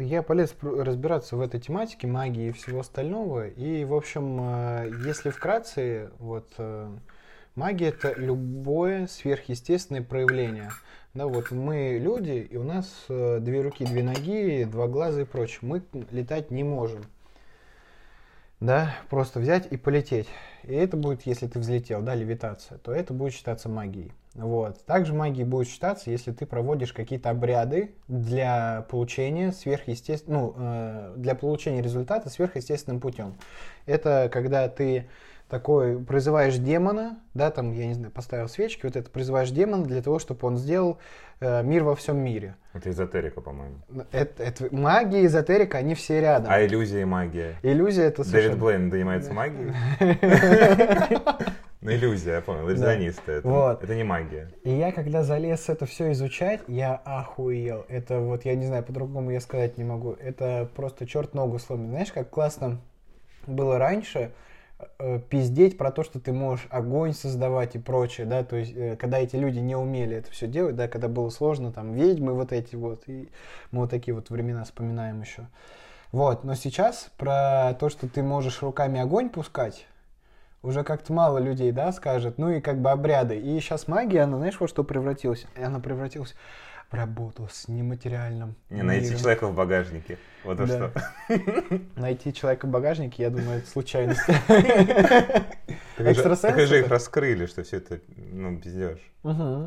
Я полез разбираться в этой тематике магии и всего остального. И, в общем, э, если вкратце, вот э, магия это любое сверхъестественное проявление. Да, вот мы люди, и у нас э, две руки, две ноги, два глаза и прочее. Мы летать не можем. Да, просто взять и полететь. И это будет, если ты взлетел, да, левитация, то это будет считаться магией. Вот. Также магией будет считаться, если ты проводишь какие-то обряды для получения сверхъестественного, ну, э, для получения результата сверхъестественным путем. Это когда ты такой призываешь демона, да, там, я не знаю, поставил свечки, вот это призываешь демона для того, чтобы он сделал э, мир во всем мире. Это эзотерика, по-моему. Это, это магия, эзотерика, они все рядом. А иллюзия и магия? Иллюзия это совершенно... Дэвид Блейн занимается магией? Ну, иллюзия, я понял, иллюзионисты. Это, Вот. это не магия. И я, когда залез это все изучать, я охуел. Это вот, я не знаю, по-другому я сказать не могу. Это просто черт ногу сломит. Знаешь, как классно было раньше пиздеть про то, что ты можешь огонь создавать и прочее, да, то есть, э, когда эти люди не умели это все делать, да, когда было сложно, там, ведьмы вот эти вот, и мы вот такие вот времена вспоминаем еще. Вот, но сейчас про то, что ты можешь руками огонь пускать, уже как-то мало людей, да, скажет, ну и как бы обряды. И сейчас магия, она, знаешь, во что превратилась? Она превратилась работу с нематериальным. Не, найти миром. человека в багажнике. Вот Да. что. Найти человека в багажнике, я думаю, это случайность. Экстрасенсы же их раскрыли, что все это, ну, пиздешь.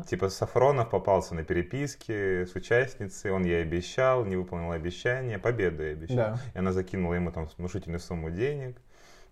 Типа Сафронов попался на переписке с участницей, он ей обещал, не выполнил обещание, победу ей обещал. И она закинула ему там внушительную сумму денег,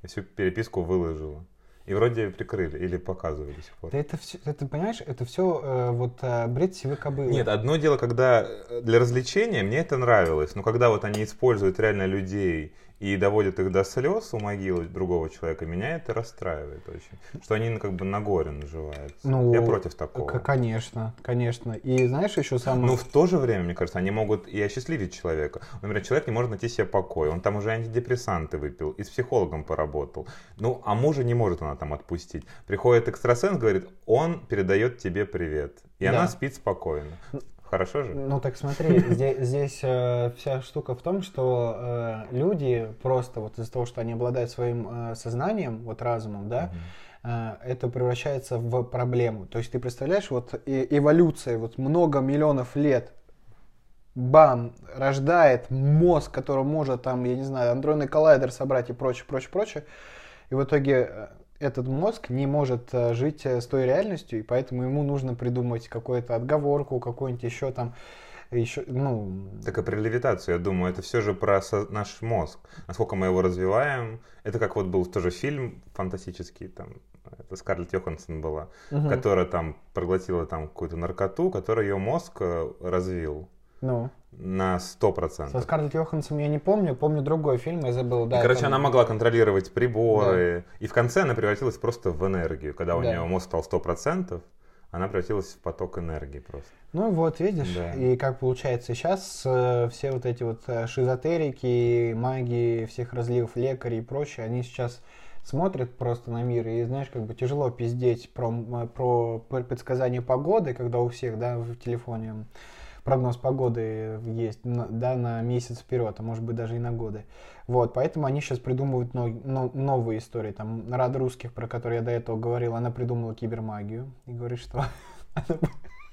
и всю переписку выложила. И вроде прикрыли или показывали до сих пор. Да это все, это понимаешь, это все вот э, бред сивы кобылы. Нет, одно дело, когда э, для развлечения мне это нравилось, но когда вот они используют реально людей и доводят их до слез у могилы другого человека, меня это расстраивает очень. Что они ну, как бы на горе наживаются. Ну, Я против такого. Конечно, конечно. И знаешь еще самое... Но в то же время, мне кажется, они могут и осчастливить человека. Например, человек не может найти себе покой, он там уже антидепрессанты выпил и с психологом поработал. Ну, а мужа не может она там отпустить. Приходит экстрасенс, говорит, он передает тебе привет. И Да. она спит спокойно. Хорошо же? Ну так смотри, здесь, здесь э, вся штука в том, что э, люди просто вот из-за того, что они обладают своим э, сознанием, вот разумом, да, э, это превращается в проблему. То есть ты представляешь, вот и- эволюция, вот много миллионов лет, бам, рождает мозг, который может там, я не знаю, андронный коллайдер собрать и прочее, прочее, прочее. И в итоге э, этот мозг не может э, жить э, с той реальностью, и поэтому ему нужно придумать какую-то отговорку, какой-нибудь еще там, еще, ну, Так и про левитацию, я думаю, это все же про со- наш мозг. Насколько мы его развиваем. Это как вот был тоже фильм фантастический, там, это Скарлетт Йоханссон была, Мгм. которая там проглотила там какую-то наркоту, которую ее мозг э, развил ну. на 100%. Со Скарлетт Йоханссон я не помню, помню другой фильм, я забыл, да. И, короче, там- она могла контролировать приборы. И в конце она превратилась просто в энергию. Когда у Да. нее мозг стал 100%, она превратилась в поток энергии просто. Ну вот, видишь, Да. и как получается сейчас все вот эти вот э, шизотерики, маги, всех разливов лекарей и прочее, они сейчас смотрят просто на мир, и знаешь, как бы тяжело пиздеть про, м, про предсказание погоды, когда у всех, да, в телефоне прогноз погоды есть, да, на месяц вперед, а может быть даже и на годы. Вот, поэтому они сейчас придумывают но- но- новые истории. Там Рад Русских, про который я до этого говорил, она придумала кибермагию и говорит, что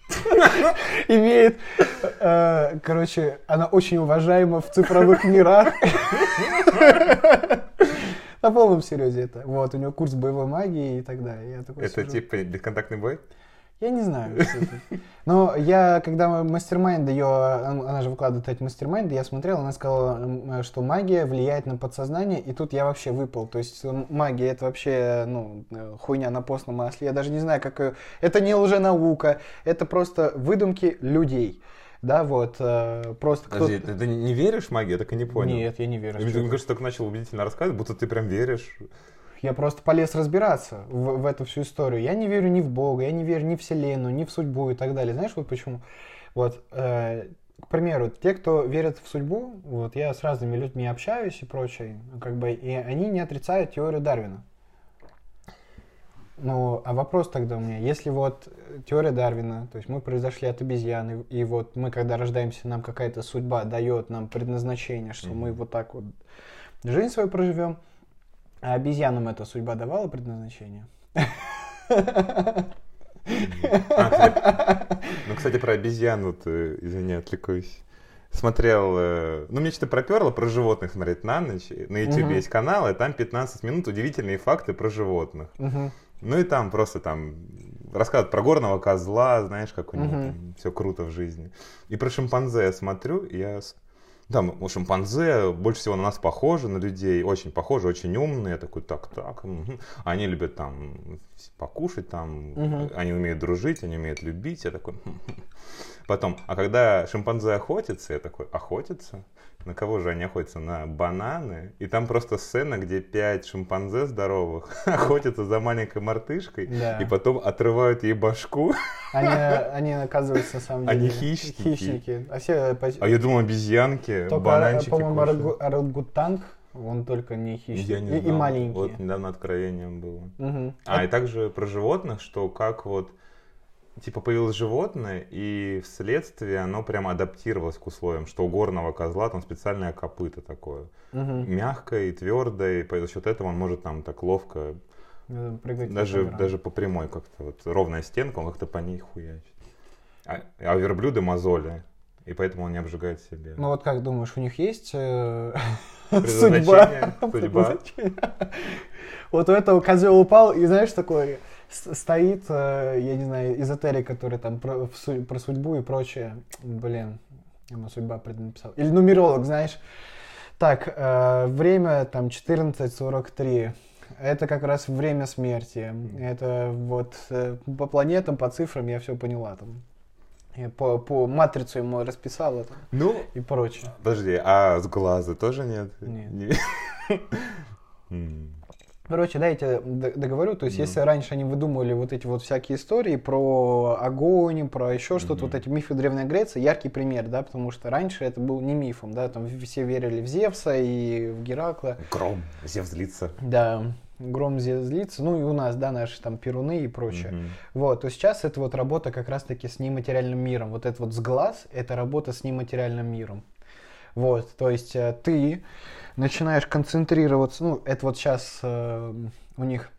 имеет, э, короче, она очень уважаема в цифровых мирах. На полном серьезе это. Вот, у него курс боевой магии и так далее. Я такой Это сижу. типа бесконтактный бой? Я не знаю. Но я, когда мастер-майнд ее, она же выкладывает эти мастер я смотрел, она сказала, м, что магия влияет на подсознание, и тут я вообще выпал. То есть магия это вообще, ну, э, хуйня на постном масле. Я даже не знаю, как ее... Это не лженаука, это просто выдумки людей. Да, вот, э, просто кто Подожди, ты, ты не веришь в магию? Я так и не понял. Нет, я не верю. Мне что это. кажется, только начал убедительно рассказывать, будто ты прям веришь. Я просто полез разбираться в, в эту всю историю. Я не верю ни в Бога, я не верю ни в Вселенную, ни в судьбу и так далее. Знаешь, вот почему? Вот, э, к примеру, те, кто верят в судьбу, вот я с разными людьми общаюсь и прочее, как бы, и они не отрицают теорию Дарвина. Ну, а вопрос тогда у меня, если вот теория Дарвина, то есть мы произошли от обезьяны, и вот мы, когда рождаемся, нам какая-то судьба дает нам предназначение, что mm-hmm. мы вот так вот жизнь свою проживем, а обезьянам эта судьба давала предназначение? Ну, кстати, про обезьяну, ты, извини, отвлекусь. Смотрел, э, ну, мне что-то проперло про животных смотреть на ночь. На YouTube есть канал, и там 15 минут удивительные факты про животных. Ну и там просто там рассказывают про горного козла, знаешь, как у него там все круто в жизни. И про шимпанзе я смотрю, и я там, у шимпанзе больше всего на нас похожи, на людей, очень похожи, очень умные. Я такой, так, так. Угу. Они любят там покушать, там, угу. они умеют дружить, они умеют любить. Я такой, хм, хм. потом, а когда шимпанзе охотятся, я такой, охотятся? На кого же они охотятся? На бананы. И там просто сцена, где пять шимпанзе здоровых охотятся за маленькой мартышкой да. и потом отрывают ей башку. Они, они оказываются, на самом деле, они хищники. хищники. А, все, а я думал, обезьянки, только, бананчики По-моему, орангутанг, он только не хищник. Я не и, знал. и маленький. Вот недавно откровением было. Угу. А, и также про животных, что как вот типа появилось животное, и вследствие оно прямо адаптировалось к условиям, что у горного козла там специальное копыто такое. Угу. Мягкое и твердое, и за счет этого он может там так ловко Прыгать даже, даже по прямой как-то. Вот ровная стенка, он как-то по ней хуячит. А, а верблюды мозоли. И поэтому он не обжигает себе. Ну вот как думаешь, у них есть э, судьба? Судьба. Вот у этого козел упал, и знаешь, такой стоит, э, я не знаю, эзотерик, который там про, про судьбу и прочее. Блин, ему судьба преднаписал. Или нумеролог, знаешь. Так, э, время там 14.43. Это как раз время смерти. Это вот э, по планетам, по цифрам я все поняла там. Я по, по матрицу ему расписал это. Ну, и прочее. Подожди, а с глаза тоже нет? Нет. Короче, да, я тебе договорю. То есть, mm-hmm. если раньше они выдумывали вот эти вот всякие истории про огонь, про еще mm-hmm. что-то, вот эти мифы Древней Греции, яркий пример, да, потому что раньше это был не мифом, да, там все верили в Зевса и в Геракла. Гром, Зевс злится. Да, гром злится, ну и у нас, да, наши там перуны и прочее. Mm-hmm. Вот, то сейчас это вот работа как раз-таки с нематериальным миром. Вот это вот с глаз, это работа с нематериальным миром. Вот, то есть э, ты начинаешь концентрироваться, ну, это вот сейчас э, у них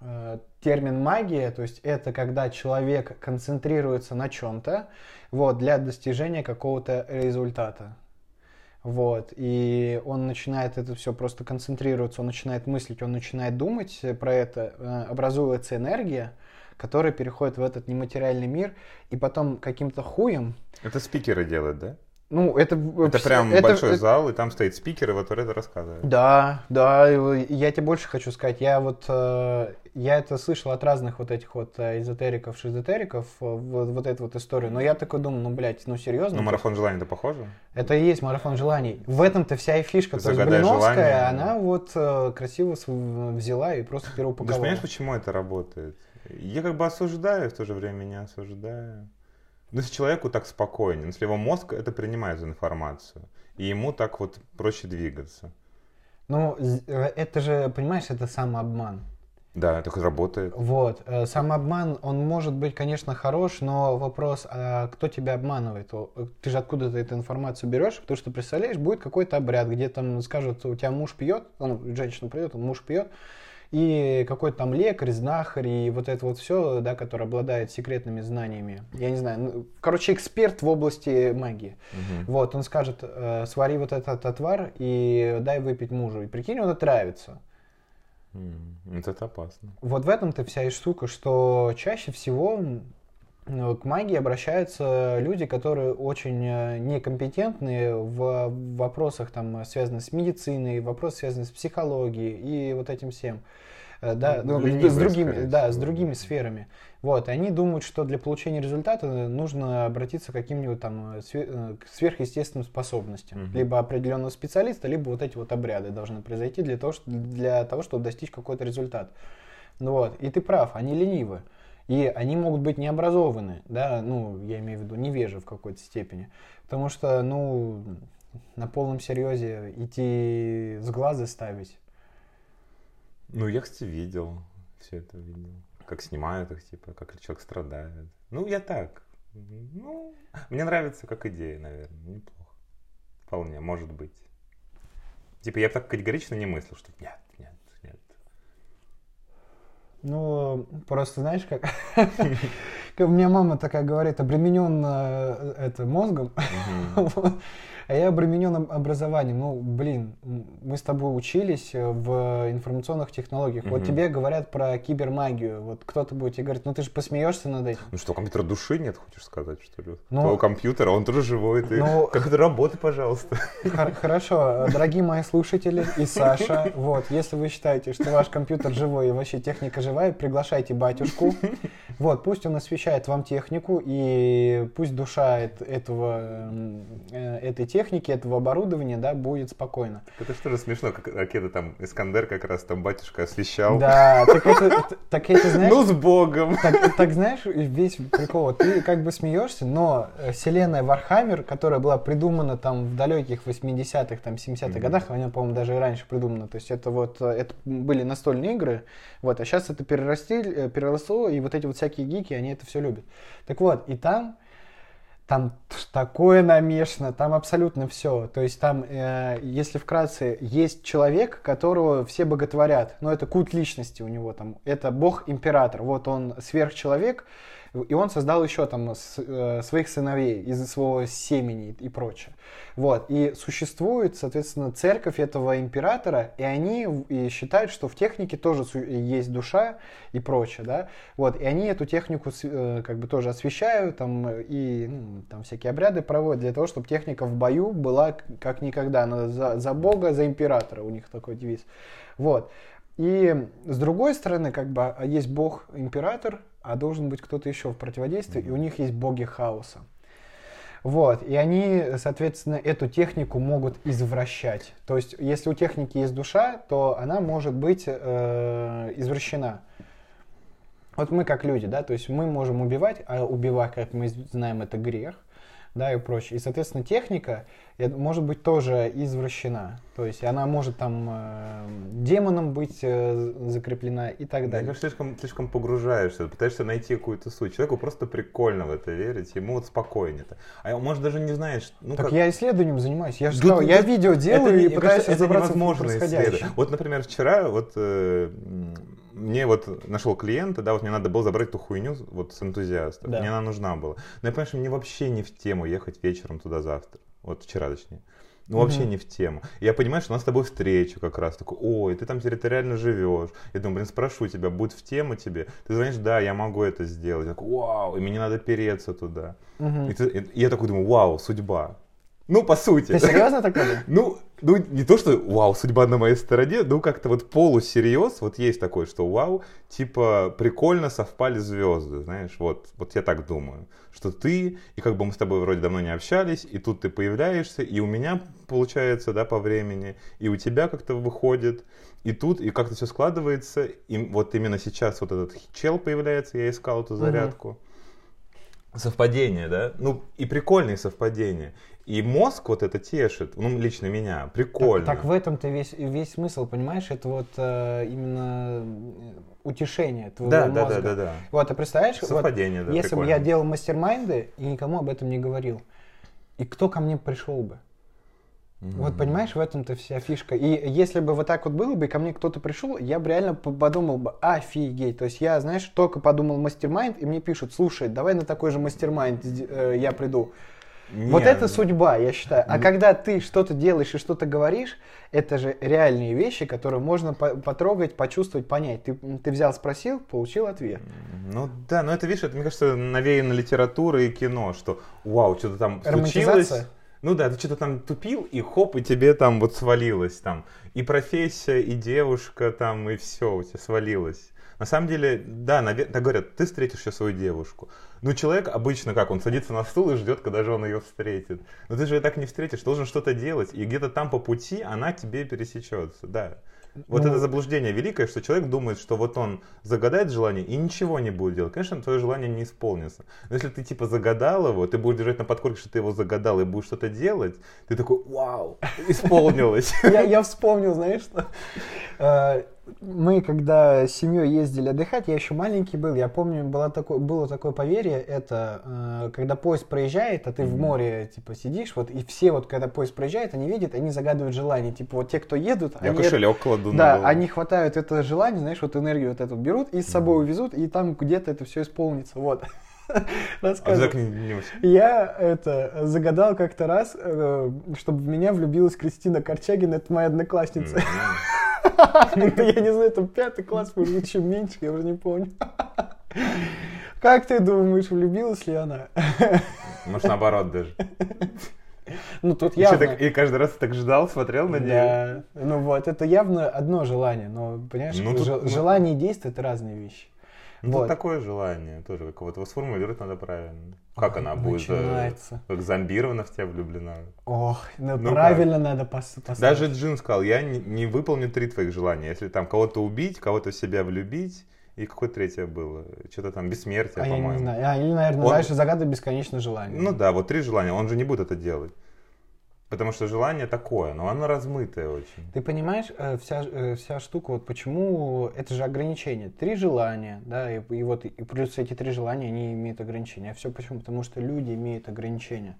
э, термин магия, то есть это когда человек концентрируется на чем-то, вот, для достижения какого-то результата. Вот, и он начинает это все просто концентрироваться, он начинает мыслить, он начинает думать про это, э, образуется энергия, которая переходит в этот нематериальный мир, и потом каким-то хуем... Это спикеры делают, да? Ну, это... Это прям это, большой это, зал, и там стоит спикер, и вот это рассказывает. Да, да, я тебе больше хочу сказать. Я вот, э, я это слышал от разных вот этих вот э, эзотериков, шизотериков, э, вот, вот эту вот историю. Но я такой думаю, ну, блядь, ну, серьезно? Ну, марафон желаний-то похоже? Это и есть марафон желаний. В этом-то вся и фишка. То есть Блиновская, она вот красиво взяла и просто переупаковала. Ты же понимаешь, почему это работает? Я как бы осуждаю, в то же время не осуждаю. Ну, если человеку так спокойнее, если его мозг это принимает за информацию, и ему так вот проще двигаться. Ну, э, это же, понимаешь, это самообман. Да, это работает. Вот. Э, самообман, он может быть, конечно, хорош, но вопрос, а кто тебя обманывает? Ты же откуда ты эту информацию берешь? Потому что, представляешь, будет какой-то обряд, где там скажут, у тебя муж пьет, ну, женщина придет, он муж пьет, и какой-то там лекарь, знахарь и вот это вот все, да, который обладает секретными знаниями. Я не знаю, ну, короче, эксперт в области магии. Угу. Вот, он скажет, э, свари вот этот отвар и дай выпить мужу. И прикинь, он отравится. Это опасно. Вот в этом-то вся и штука, что чаще всего к магии обращаются люди, которые очень э, некомпетентны в вопросах, там, связанных с медициной, вопросы, связанные с психологией и вот этим всем. Э, да, ну, с другими, да, с другими сферами. Вот, они думают, что для получения результата нужно обратиться к каким-нибудь там э, к сверхъестественным способностям. Угу. Либо определенного специалиста, либо вот эти вот обряды должны произойти для того, для того чтобы достичь какой-то результат. Ну вот, и ты прав, они ленивы. И они могут быть необразованы, да, ну, я имею в виду невежи в какой-то степени. Потому что, ну, на полном серьезе идти с глаза ставить. Ну, я, кстати, видел. все это видел. Как снимают их, типа, как человек страдает. Ну, я так. Ну, мне нравится как идея, наверное. Неплохо. Вполне, может быть. Типа, я так категорично не мыслил, что нет, нет. Ну, просто знаешь, как... у меня мама такая говорит, обременен э, это мозгом. а я обременен образованием. Ну, блин, мы с тобой учились э, в информационных технологиях. Угу. Вот тебе говорят про кибермагию. Вот кто-то будет тебе говорить, ну ты же посмеешься над этим. Ну что, компьютера души нет, хочешь сказать, что ли? Ну, Твоего компьютера, он тоже живой. Ты... Ну, как это работает, пожалуйста. Хорошо, дорогие мои слушатели и Саша, вот, если вы считаете, что ваш компьютер живой и вообще техника живая, приглашайте батюшку. Вот, пусть он освящает вам технику, и пусть душа этого, э, этой техники техники, этого оборудования, да, будет спокойно. Это что же смешно, как ракета там, Искандер как раз там батюшка освящал. Да, так это, так это знаешь... Ну, с Богом! Так, так знаешь, весь прикол, ты как бы смеешься, но вселенная Warhammer, которая была придумана там в далеких 80-х, там 70-х mm-hmm. годах, она, по-моему, даже и раньше придумана, то есть это вот, э, это были настольные игры, вот, а сейчас это перерасти, э, переросло, и вот эти вот всякие гики, они это все любят. Так вот, и там там такое намешано, там абсолютно все. То есть там, э, если вкратце, есть человек, которого все боготворят, но это культ личности у него там, это бог-император, вот он сверхчеловек, и он создал еще там э, своих сыновей из своего семени и прочее. Вот. И существует, соответственно, церковь этого императора, и они считают, что в технике тоже есть душа и прочее, да. Вот. И они эту технику э, как бы тоже освещают, там, и ну, там всякие обряды проводят для того, чтобы техника в бою была как никогда. Она за, за Бога, за императора, у них такой девиз. Вот. И с другой стороны, как бы а есть бог-император, а должен быть кто-то еще в противодействии, и у них есть боги хаоса. Вот, и они, соответственно, эту технику могут извращать. То есть, если у техники есть душа, то она может быть э, извращена. Вот мы как люди, да, то есть мы можем убивать, а убивать, как мы знаем, это грех да, и прочее. И, соответственно, техника может быть тоже извращена. То есть она может там э, демоном быть э, закреплена и так далее. Ты слишком, слишком погружаешься, пытаешься найти какую-то суть. Человеку просто прикольно в это верить, ему вот спокойнее-то. А может даже не знаешь... Ну, так как... я исследованием занимаюсь. Я же сказал, я видео делаю это, и пытаюсь кажется, разобраться это в исследовать. Вот, например, вчера вот э, мне вот нашел клиента, да, вот мне надо было забрать эту хуйню вот с энтузиаста. Да. Мне она нужна была. Но я понимаю, что мне вообще не в тему ехать вечером туда завтра. Вот вчера точнее. Ну, вообще не в тему. Я понимаю, что у нас с тобой встреча как раз. Такой, ой, ты там территориально живешь. Я думаю, блин, спрошу тебя, будет в тему тебе? Ты знаешь, да, я могу это сделать. Я такой, вау, и мне не надо переться туда. Угу. И, ты, и я такой думаю, вау, судьба. Ну, по сути. Ты серьезно такой? Ну, ну, не то, что вау, судьба на моей стороне, ну как-то вот полусерьез, вот есть такое, что вау, типа прикольно совпали звезды, знаешь, вот, вот я так думаю, что ты, и как бы мы с тобой вроде давно не общались, и тут ты появляешься, и у меня получается, да, по времени, и у тебя как-то выходит, и тут, и как-то все складывается, и вот именно сейчас вот этот чел появляется, я искал эту зарядку. Угу. Совпадение, да? Ну, и прикольные совпадения. И мозг вот это тешит, ну, лично меня, прикольно. Так, так в этом-то весь, весь смысл, понимаешь? Это вот э, именно э, утешение твоего да, мозга. Да, да, да, да. Вот, а представляешь, Совпадение, вот, да, если бы я делал mastermind ы и никому об этом не говорил, и кто ко мне пришел бы? Mm-hmm. Вот понимаешь, в этом-то вся фишка. И если бы вот так вот было бы, и ко мне кто-то пришел, я бы реально подумал бы, офигеть. То есть я, знаешь, только подумал mastermind, и мне пишут, слушай, давай на такой же mastermind э, я приду. Не, вот это судьба, я считаю. А когда ты что-то делаешь и что-то говоришь, это же реальные вещи, которые можно потрогать, почувствовать, понять. Ты, ты взял, спросил, получил ответ. Ну да, но это, видишь, это, мне кажется, навеяно литературой и кино, что вау, что-то там случилось. Ну да, ты что-то там тупил, и хоп, и тебе там вот свалилось там. И профессия, и девушка там, и все у тебя свалилось. На самом деле, да, так говорят, ты встретишь сейчас свою девушку. Ну, человек обычно как, он садится на стул и ждет, когда же он ее встретит. Но ты же ее так не встретишь, должен что-то делать, и где-то там по пути она тебе пересечется, да. Вот ну, это заблуждение великое, что человек думает, что вот он загадает желание и ничего не будет делать. Конечно, твое желание не исполнится. Но если ты типа загадал его, ты будешь держать на подкорке, что ты его загадал и будешь что-то делать, ты такой, вау, исполнилось. Я, я вспомнил, знаешь что? Мы когда с семьей ездили отдыхать, я еще маленький был, я помню, было такое, было такое поверье, это э, когда поезд проезжает, а ты в море типа сидишь, вот и все вот когда поезд проезжает, они видят, они загадывают желание, типа вот те, кто едут, Я они кошелек кладу на да, голову. они хватают это желание, знаешь, вот энергию вот эту берут и с собой увезут, и там где-то это все исполнится, вот. А не, не- Я это загадал как-то раз, э, чтобы в меня влюбилась Кристина Корчагина, это моя одноклассница. Ну, Я не знаю, там пятый класс, может быть, еще меньше, я уже не помню. Как ты думаешь, влюбилась ли она? Может, наоборот даже. Ну, тут И, явно... так- и каждый раз так ждал, смотрел на нее. Да, ну вот, это явно одно желание, но, понимаешь, Ну, тут- жел- желание и действие — это разные вещи. Ну, Вот. тут такое желание тоже, как вот его сформулировать надо правильно. Как она будет э, Начинается. как зомбирована в тебя влюблена? Ох, ну, Ну правильно надо пос- поставить. Даже Джин сказал, я не, не выполню три твоих желания. Если там кого-то убить, кого-то в себя влюбить, и какое третье было? Что-то там бессмертие, А я по-моему. не знаю. А, или, наверное, Он- знаешь, загадывай бесконечное желание. Ну да, вот три желания. Он же не будет это делать. Потому что желание такое, но оно размытое очень. Ты понимаешь, э, вся, э, вся штука, вот почему это же ограничение. Три желания, да, и, и вот и плюс эти три желания, они имеют ограничения. А все почему? Потому что люди имеют ограничения.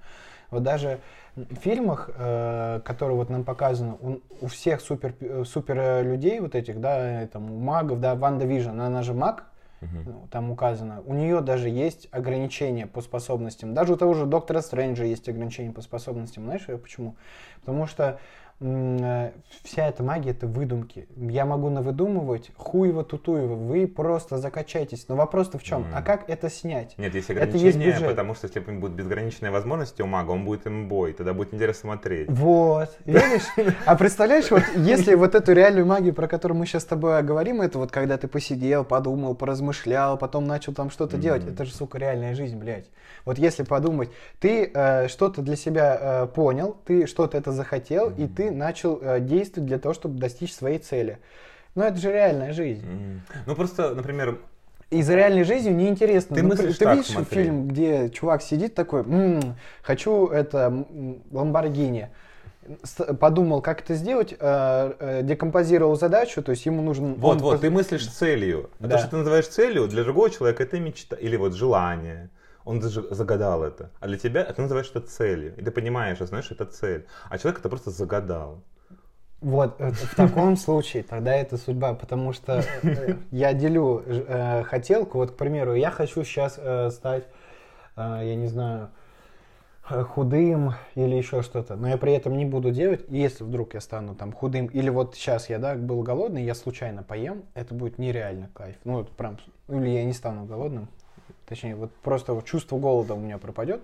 Вот даже в фильмах, э, которые вот нам показаны, у, у всех супер, супер людей вот этих, да, там, у магов, да, WandaVision, она же маг, ну, там указано, у нее даже есть ограничения по способностям. Даже у того же доктора Стрэнджа есть ограничения по способностям. Знаешь почему? Потому что вся эта магия это выдумки. Я могу навыдумывать хуево тутуево. Вы просто закачайтесь. Но вопрос-то в чем? Мгм. А как это снять? Нет, есть Это есть ограничения, бюджет. потому что если будут безграничные возможности у мага, он будет имбой, тогда будет интересно смотреть. Вот, видишь? А представляешь, вот если вот эту реальную магию, про которую мы сейчас с тобой говорим, это вот когда ты посидел, подумал, поразмышлял, потом начал там что-то делать, это же, сука, реальная жизнь, блядь. Вот если подумать, ты э, что-то для себя э, понял, ты что-то это захотел, и ты начал э, действовать для того, чтобы достичь своей цели. Ну, это же реальная жизнь. М. Ну просто, например, И за реальной жизнью неинтересно. Ты Ну, мыслишь ты так, видишь смотри. фильм, где чувак сидит такой, «М, хочу это Ламборгини. Подумал, как это сделать, э, э, декомпозировал задачу, то есть ему нужен... вот, вот, поз- ты мыслишь целью. А Да. то, что ты называешь целью, для другого человека это мечта или вот желание. Он даже загадал это. А для тебя ты называешь это целью. И ты понимаешь, знаешь, это цель. А человек это просто загадал. Вот, э, в таком случае тогда это судьба, потому что э, я делю э, хотелку, вот, к примеру, я хочу сейчас стать, э, я не знаю, э, худым или еще что-то, но я при этом не буду делать, и если вдруг я стану там худым, или вот сейчас я, да, был голодный, я случайно поем, это будет нереально кайф, ну, вот прям, или я не стану голодным, точнее, вот просто вот чувство голода у меня пропадет,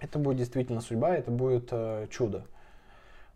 это будет действительно судьба, это будет э, чудо.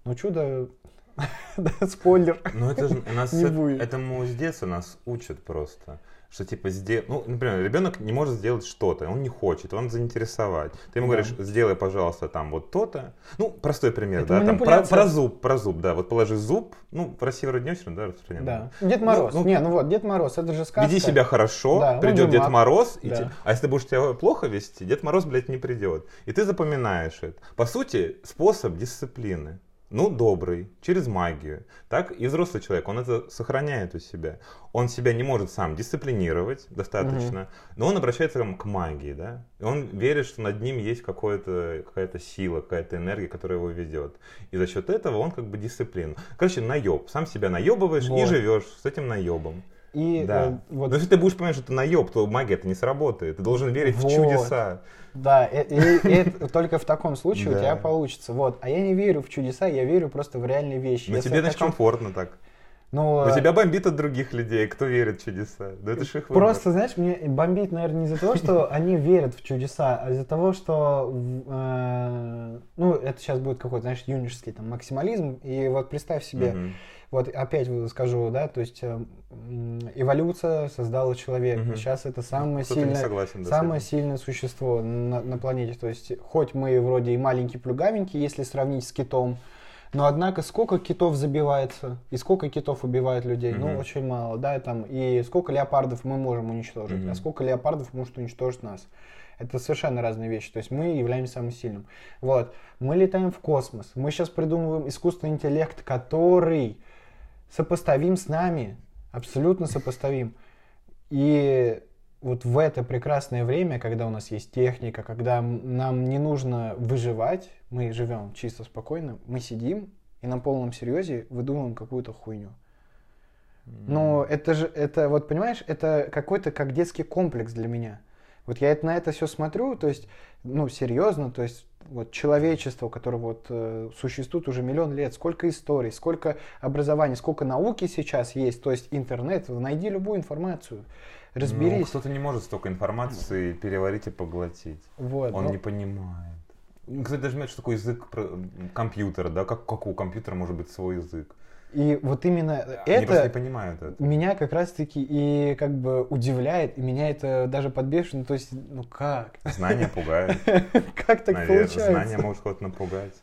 Но чудо, спойлер, Ну это же нас Не будет. этому с детства нас учат просто. Что типа сделай, ну, например, ребенок не может сделать что-то, он не хочет, он заинтересовать. Ты ему Да. говоришь, сделай, пожалуйста, там вот то-то. Ну, простой пример, Это да, там про, про зуб, про зуб, да, вот положи зуб, ну, в России вроде не очень, да, распространено. Да. Дед Мороз. ну, не, ну вот, Дед Мороз, это же сказка. Веди себя хорошо, Да, он придет Дед. Мороз, и Да. те- а если ты будешь себя плохо вести, Дед Мороз, блядь, не придет. И ты запоминаешь это. По сути, способ дисциплины. Ну, добрый, через магию. Так и взрослый человек, он это сохраняет у себя. Он себя не может сам дисциплинировать достаточно, но он обращается к магии, да. И он верит, что над ним есть какая-то сила, какая-то энергия, которая его ведет. И за счет этого он как бы дисциплину. Короче, наеб. Сам себя наебываешь и Вот. живешь с этим наебом. И Да. э, вот, Но если ты будешь понимать, что ты наеб, то магия это не сработает. Ты должен верить Вот. в чудеса. да, и, и это только в таком случае у тебя получится. Вот. А я не верю в чудеса, я верю просто в реальные вещи. Но Если тебе, значит, хочу- комфортно так. Ну, Но э, тебя бомбит от других людей, кто верит в чудеса. Да это ж их выбор. Просто, знаешь, мне бомбит, наверное, не из-за того, что они верят в чудеса, а из-за того, что, э, ну, это сейчас будет какой-то, знаешь, юношеский там максимализм. И вот представь себе. Вот опять скажу, да, то есть э, эволюция создала человека. Мгм. Сейчас это самое Кто-то сильное, согласен, да, самое сильное существо на, на планете. То есть хоть мы вроде и маленький плюгавенький, если сравнить с китом, но однако сколько китов забивается и сколько китов убивает людей? Ну, Мгм. очень мало, да, там. И сколько леопардов мы можем уничтожить, Мгм. а сколько леопардов может уничтожить нас? Это совершенно разные вещи. То есть мы являемся самым сильным. Вот. Мы летаем в космос. Мы сейчас придумываем искусственный интеллект, который сопоставим с нами. Абсолютно сопоставим. И вот в это прекрасное время, когда у нас есть техника, когда нам не нужно выживать, мы живем чисто спокойно, мы сидим и на полном серьезе выдумываем какую-то хуйню. Но это же, это вот понимаешь, это какой-то как детский комплекс для меня. Вот я это, на это все смотрю, то есть, ну, серьезно, то есть, вот человечество, которое вот э, существует уже миллион лет, сколько историй, сколько образований, сколько науки сейчас есть, то есть интернет, найди любую информацию, разберись. Ну, кто-то не может столько информации переварить и поглотить. Вот, Он ну... не понимает. Кстати, даже что такое язык компьютера, да, как, как у компьютера может быть свой язык. И вот именно Они это, не понимают это меня как раз-таки и как бы удивляет, и меня это даже подбешивает. То есть, ну как? Знания пугают. Как так получается? Знания могут кого-то напугать.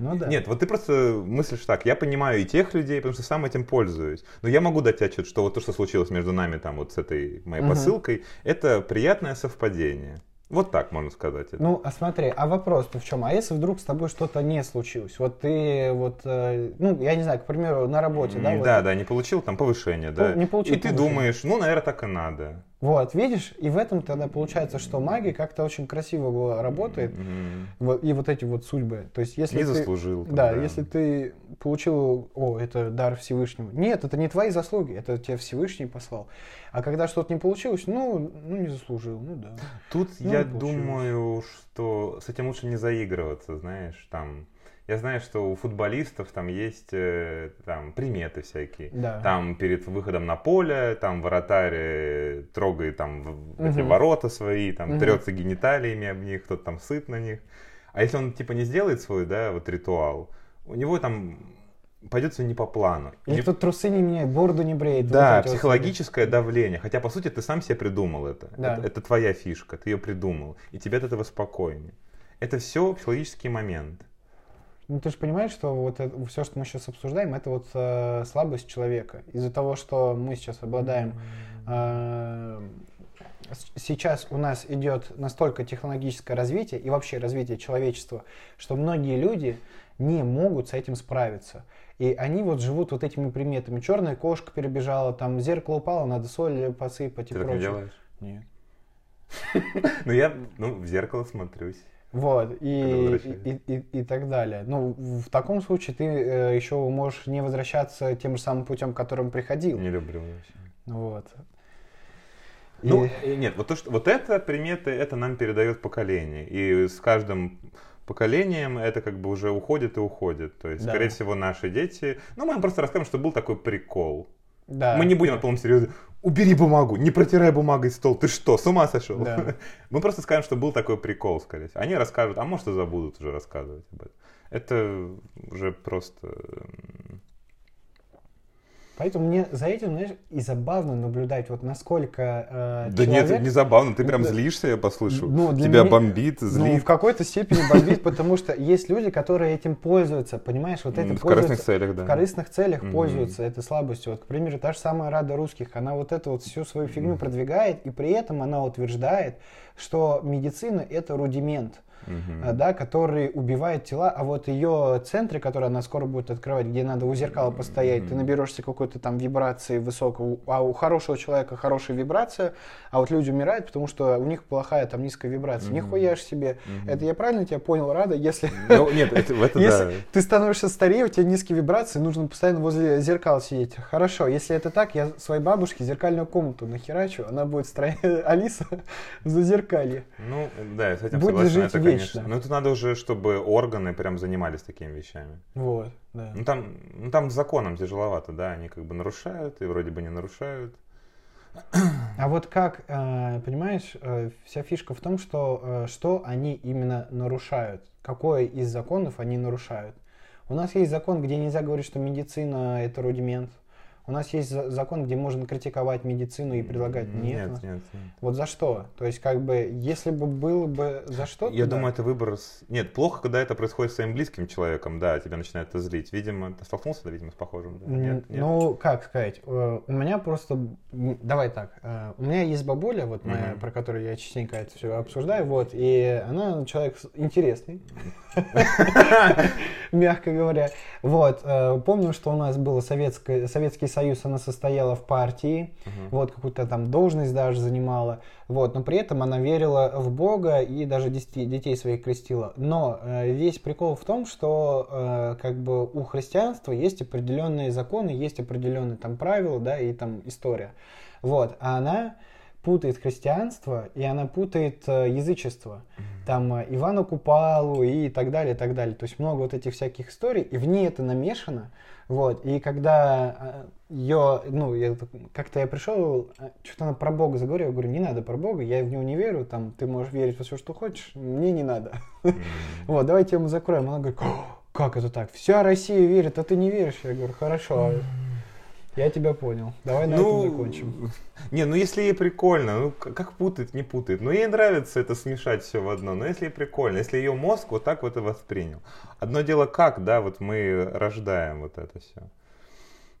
Ну да. Нет, вот ты просто мыслишь так, я понимаю и тех людей, потому что сам этим пользуюсь. Но я могу дать отчет, что вот то, что случилось между нами там вот с этой моей угу. посылкой, это приятное совпадение. Вот так можно сказать. Это. Ну, а смотри, а вопрос-то в чем? А если вдруг с тобой что-то не случилось? Вот ты вот, э, ну, я не знаю, к примеру, на работе, да? Да, вот, да, не получил там повышение, да. Не получил И повышение. ты думаешь, ну, наверное, так и надо. Вот, видишь, и в этом тогда получается, что магия как-то очень красиво работает, mm-hmm. вот, и вот эти вот судьбы. То есть, если не ты, заслужил. Да, да, если ты получил, о, это дар Всевышнего. Нет, это не твои заслуги, это тебе Всевышний послал. А когда что-то не получилось, ну, ну не заслужил, ну да. Тут ну, я думаю, что с этим лучше не заигрываться, знаешь, там я знаю, что у футболистов там есть э, там приметы всякие. Да. Там перед выходом на поле, там вратарь э, трогает там угу. эти ворота свои, там угу. трется гениталиями об них, кто-то там сыт на них. А если он типа не сделает свой, да, вот ритуал, у него там пойдет все не по плану. Или кто трусы не меняет, бороду не бреет. Да, вот психологическое вот давление. Хотя, по сути, ты сам себе придумал это. Да. это. Это твоя фишка, ты ее придумал. И тебе от этого спокойнее. Это все психологический момент. Ну, ты же понимаешь, что вот это, все, что мы сейчас обсуждаем, это вот э, слабость человека. Из-за того, что мы сейчас обладаем... Э, сейчас у нас идет настолько технологическое развитие и вообще развитие человечества, что многие люди не могут с этим справиться. И они вот живут вот этими приметами. Черная кошка перебежала, там зеркало упало, надо соль посыпать и Ты прочее. так не делаешь? Нет. Ну я ну, в зеркало смотрюсь. Вот, и, и, и, и так далее. Ну, в таком случае ты э, еще можешь не возвращаться тем же самым путем, которым приходил. Не люблю вообще. Вот. И... Ну, нет, вот, то, что, вот это приметы, это нам передает поколение. И с каждым поколением это как бы уже уходит и уходит. То есть, да. скорее всего, наши дети... Ну, мы им просто расскажем, что был такой прикол. Да. Мы не будем на полном серьезе, убери бумагу, не протирай бумагой стол, ты что, с ума сошел? Да. Мы просто скажем, что был такой прикол, скорее всего. Они расскажут, а может и забудут уже рассказывать об этом. Это уже просто Поэтому мне за этим, знаешь, и забавно наблюдать, вот насколько э, Да человек... нет, не забавно, ты прям злишься, я послышу. Ну, Тебя меня... бомбит, злит. Ну, в какой-то степени бомбит, потому что есть люди, которые этим пользуются, понимаешь, вот это В корыстных целях, да. В корыстных целях пользуются этой слабостью. Вот, к примеру, та же самая Рада Русских, она вот эту вот всю свою фигню продвигает, и при этом она утверждает, что медицина это рудимент угу. да, который убивает тела, а вот ее центры, которые она скоро будет открывать, где надо у зеркала постоять, угу. ты наберешься какой-то там вибрации высокой, а у хорошего человека хорошая вибрация, а вот люди умирают, потому что у них плохая там низкая вибрация. Угу. Нихуя ж себе. Угу. Это я правильно тебя понял, Рада? Если, ну, нет, это, это если да. ты становишься старее, у тебя низкие вибрации, нужно постоянно возле зеркала сидеть. Хорошо, если это так, я своей бабушке зеркальную комнату нахерачу, она будет строить Алиса за зеркалье. Ну, да, с этим Будет согласен. жить. Конечно. Но это надо уже, чтобы органы прям занимались такими вещами. Вот, да. Ну там, ну, там с законом тяжеловато, да, они как бы нарушают и вроде бы не нарушают. А вот как, э, понимаешь, э, вся фишка в том, что э, что они именно нарушают, какой из законов они нарушают. У нас есть закон, где нельзя говорить, что медицина это рудимент. У нас есть закон, где можно критиковать медицину и предлагать нет. Нет, нет, нет. Вот за что? То есть, как бы, если бы было бы за что Я да. думаю, это выбор... Нет, плохо, когда это происходит с своим близким человеком, да, тебя начинает это злить. Видимо, ты столкнулся, да, видимо, с похожим? Да? Нет, нет? Ну, как сказать, э, у меня просто... Давай так, э, у меня есть бабуля, вот моя, mm-hmm. про которую я частенько это все обсуждаю, вот, и она человек интересный, мягко говоря. Вот, э, помню, что у нас был советский Союз она состояла в партии, Мгм. вот какую-то там должность даже занимала, вот, но при этом она верила в Бога и даже детей, детей своих крестила. Но э, весь прикол в том, что э, как бы у христианства есть определенные законы, есть определенные там правила, да, и там история. Вот, а она путает христианство и она путает э, язычество. Там э, Ивану Купалу и так далее, и так далее. То есть много вот этих всяких историй, и в ней это намешано. Вот, и когда ее, ну, я как-то я пришел, э, что-то она про Бога заговорила, я говорю, не надо про Бога, я в него не верю, там, ты можешь верить во все, что хочешь, мне не надо. Вот, давай тему закроем. Она говорит, «О, как это так? Вся Россия верит, а ты не веришь? Я говорю, хорошо, я тебя понял. Давай на этом закончим. Не, ну если ей прикольно, ну как путает, не путает. Ну ей нравится это смешать все в одно, но если ей прикольно, если ее мозг вот так вот и воспринял. Одно дело как, да, вот мы рождаем вот это все.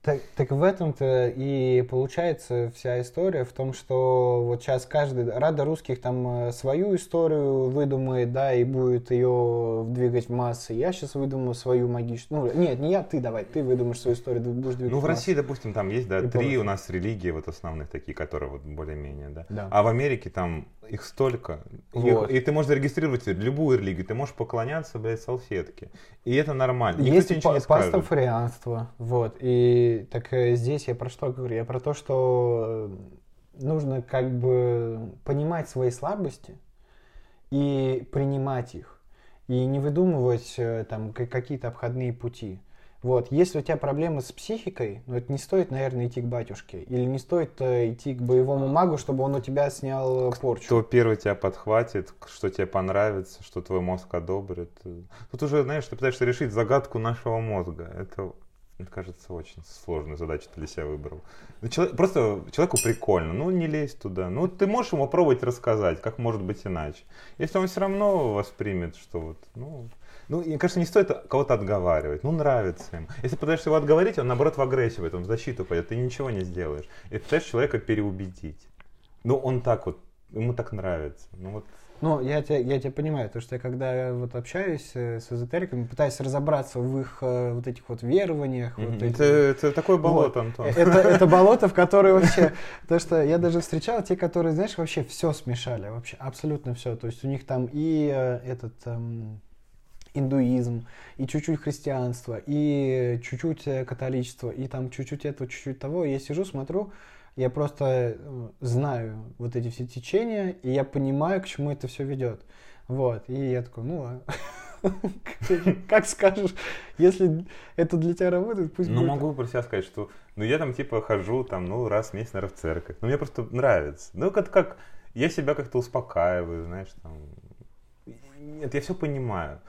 Так, так в этом-то и получается вся история в том, что вот сейчас каждый Рада русских там э, свою историю выдумает, да, и будет ее двигать в массы. Я сейчас выдумаю свою магическую. Ну, нет, не я, ты давай, ты выдумаешь свою историю, будешь двигать Ну в массы. России, допустим, там есть, да, И три прочее. у нас религии вот основных такие, которые вот более-менее, да. Да. А в Америке там их столько. И- Вот. И, ты можешь зарегистрировать любую религию, ты можешь поклоняться, блядь, салфетке. И это нормально. Никто Есть ничего не скажет. пастафарианство, вот, и так э, здесь я про что говорю? Я про то, что э, нужно как бы понимать свои слабости и принимать их, и не выдумывать э, там ка- какие-то обходные пути. Вот, если у тебя проблемы с психикой, ну это не стоит, наверное, идти к батюшке, или не стоит э, идти к боевому магу, чтобы он у тебя снял э, порчу. Кто первый тебя подхватит, что тебе понравится, что твой мозг одобрит. Тут уже, знаешь, ты пытаешься решить загадку нашего мозга. Это, мне кажется, очень сложную задачу ты для себя выбрал. Ну, чело- просто человеку прикольно, ну не лезь туда. Ну ты можешь ему попробовать рассказать, как может быть иначе. Если он все равно воспримет, что вот, ну... Ну, мне кажется, не стоит кого-то отговаривать. Ну, нравится им. Если пытаешься его отговорить, он, наоборот, в агрессию он в защиту пойдет. Ты ничего не сделаешь. И ты пытаешься человека переубедить. Ну, он так вот, ему так нравится. Ну, вот Ну, я тебя, я тебя понимаю, потому что я когда вот общаюсь э, с эзотериками, пытаюсь разобраться в их э, вот этих вот верованиях. вот Мгм. этих- это, это такое болото, Антон. Э, Это, это болото, в которое вообще... То, что я даже встречал те, которые, знаешь, вообще все смешали. Вообще абсолютно все. То есть у них там и этот эм, индуизм, и чуть-чуть христианство, и чуть-чуть э, католичество, и там чуть-чуть этого, чуть-чуть того. Я сижу, смотрю, я просто э, знаю вот эти все течения, и я понимаю, к чему это все ведет. Вот. И я такой, ну ладно. Как скажешь, если это для тебя работает, пусть Ну, могу про себя сказать, что ну я там типа хожу там, ну, раз в месяц, наверное, в церковь. Ну, мне просто нравится. Ну, как, как я себя как-то успокаиваю, знаешь, там. Нет, я все понимаю.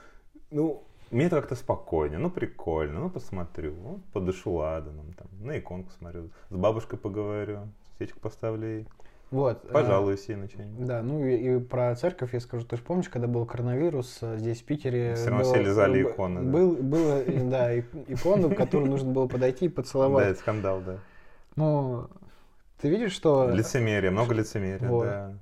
Ну, мне это как-то спокойнее, ну, прикольно, ну, посмотрю, ну, подышу ладаном, там, на иконку смотрю, с бабушкой поговорю, свечку поставлю ей, Вот. э, пожалуюсь ей на что-нибудь. Да, ну и, и про церковь я скажу. Ты же помнишь, когда был коронавирус э, здесь в Питере? Всё равно было- все лизали иконы, да. Был, было, э, да, и- икону, в которую нужно было подойти и Да, поцеловать. это скандал, да. Ну, ты видишь, что... Лицемерие, много лицемерия, Вот. да.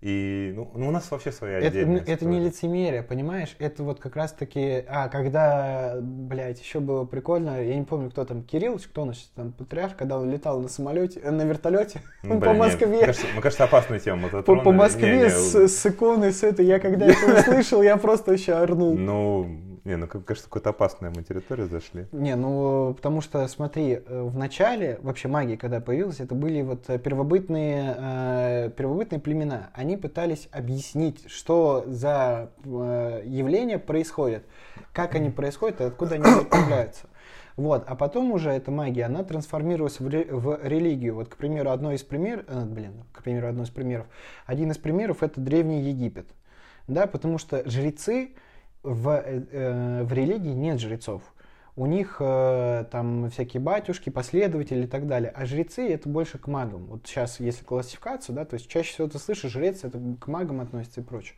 И ну, ну, у нас вообще своя Это, отдельная это не лицемерие, понимаешь? Это вот как раз-таки... А, когда, блядь, еще было прикольно, я не помню, кто там, Кириллович, кто нас сейчас там, патриарх, когда он летал на самолете, э, на вертолете Ну, по блин, нет, Москве. Мне кажется, мне кажется, опасную тему По, по Москве Не, не, с, с иконой, с этой, я когда это услышал, я просто вообще орнул. Ну, не, ну, кажется, какую-то опасную мы территорию зашли. Не, ну, потому что, смотри, э, в начале, вообще магия, когда появилась, это были вот э, первобытные, э, первобытные племена. Они пытались объяснить, что за э, явления происходят, как они происходят и откуда они появляются. Вот, а потом уже эта магия, она трансформировалась в, ре- в религию. Вот, к примеру, одно из примеров, блин, к примеру, одно из примеров. Один из примеров это Древний Египет. Да, потому что жрецы в, э, в религии нет жрецов. У них э, там всякие батюшки, последователи и так далее. А жрецы это больше к магам. Вот сейчас, если классификацию, да, то есть чаще всего ты слышишь, жрец это к магам относится и прочее.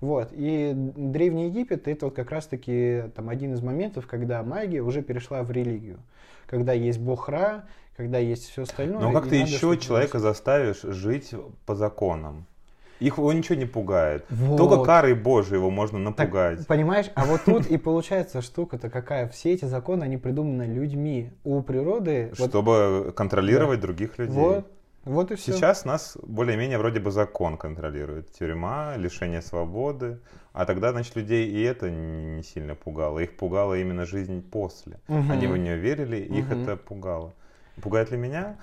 Вот. И Древний Египет это вот как раз-таки там один из моментов, когда магия уже перешла в религию. Когда есть бог Ра, когда есть все остальное. Но как ты еще человека заставишь жить по законам? Их его ничего не пугает. Вот. Только карой Божией его можно напугать. Так, понимаешь, а вот тут и получается штука-то какая. Все эти законы, они придуманы людьми. У природы... вот- Чтобы контролировать других людей. Вот, вот и все. Сейчас нас более-менее вроде бы закон контролирует. Тюрьма, лишение свободы. А тогда, значит, людей и это не сильно пугало. Их пугала именно жизнь после. Мгм. Они в нее верили, их Мгм. это пугало. Пугает ли меня?